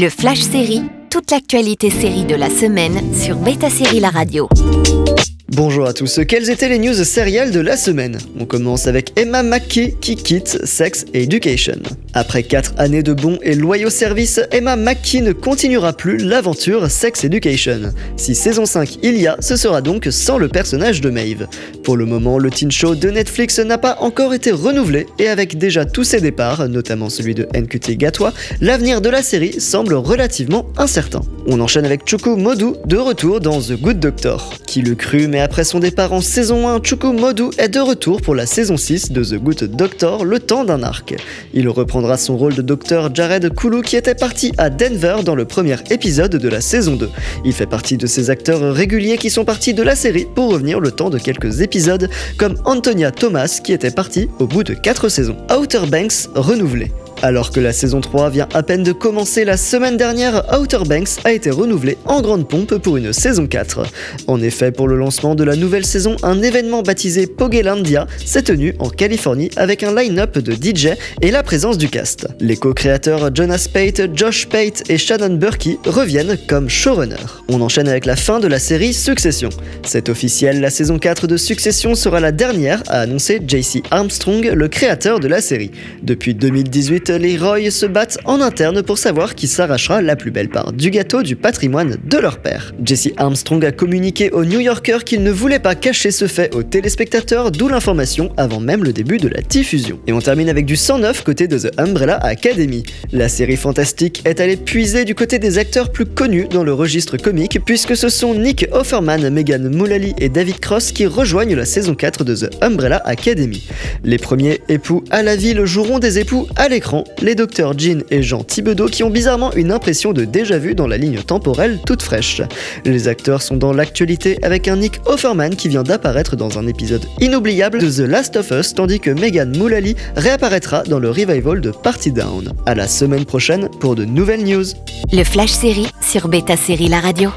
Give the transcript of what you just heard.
Le Flash Série, toute l'actualité série de la semaine sur Beta Série La Radio. Bonjour à tous, quelles étaient les news sérielles de la semaine? On commence avec Emma McKee qui quitte Sex Education. Après 4 années de bons et loyaux services, Emma McKee ne continuera plus l'aventure Sex Education. Si saison 5 il y a, ce sera donc sans le personnage de Maeve. Pour le moment, le teen show de Netflix n'a pas encore été renouvelé et avec déjà tous ses départs, notamment celui de NQT Gatwa, l'avenir de la série semble relativement incertain. On enchaîne avec Chuku Modu de retour dans The Good Doctor. Qui le crut, mais après son départ en saison 1, Chuku Modu est de retour pour la saison 6 de The Good Doctor, le temps d'un arc. Il reprendra son rôle de docteur Jared Kulu qui était parti à Denver dans le premier épisode de la saison 2. Il fait partie de ces acteurs réguliers qui sont partis de la série pour revenir le temps de quelques épisodes, comme Antonia Thomas qui était partie au bout de 4 saisons. Outer Banks renouvelé. Alors que la saison 3 vient à peine de commencer la semaine dernière, Outer Banks a été renouvelé en grande pompe pour une saison 4. En effet, pour le lancement de la nouvelle saison, un événement baptisé Pogelandia s'est tenu en Californie avec un line-up de DJ et la présence du cast. Les co-créateurs Jonas Pate, Josh Pate et Shannon Burkey reviennent comme showrunners. On enchaîne avec la fin de la série Succession. C'est officiel, la saison 4 de Succession sera la dernière, a annoncé JC Armstrong, le créateur de la série. Depuis 2018, les Roy se battent en interne pour savoir qui s'arrachera la plus belle part du gâteau du patrimoine de leur père. Jesse Armstrong a communiqué au New Yorker qu'il ne voulait pas cacher ce fait aux téléspectateurs, d'où l'information avant même le début de la diffusion. Et on termine avec du 109 côté de The Umbrella Academy. La série fantastique est allée puiser du côté des acteurs plus connus dans le registre comique, puisque ce sont Nick Offerman, Megan Mullally et David Cross qui rejoignent la saison 4 de The Umbrella Academy. Les premiers époux à la ville joueront des époux à l'écran les docteurs Jean et Jean Thibodeau qui ont bizarrement une impression de déjà-vu dans la ligne temporelle toute fraîche. Les acteurs sont dans l'actualité avec un Nick Offerman qui vient d'apparaître dans un épisode inoubliable de The Last of Us tandis que Megan Mullally réapparaîtra dans le revival de Party Down. À la semaine prochaine pour de nouvelles news. Le Flash Série sur Beta Série La Radio.